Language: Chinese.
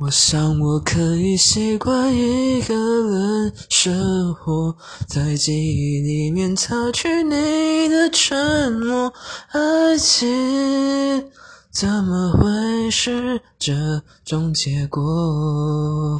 我想我可以习惯一个人生活在记忆里面，擦去你的沉默。爱情怎么会是这种结果？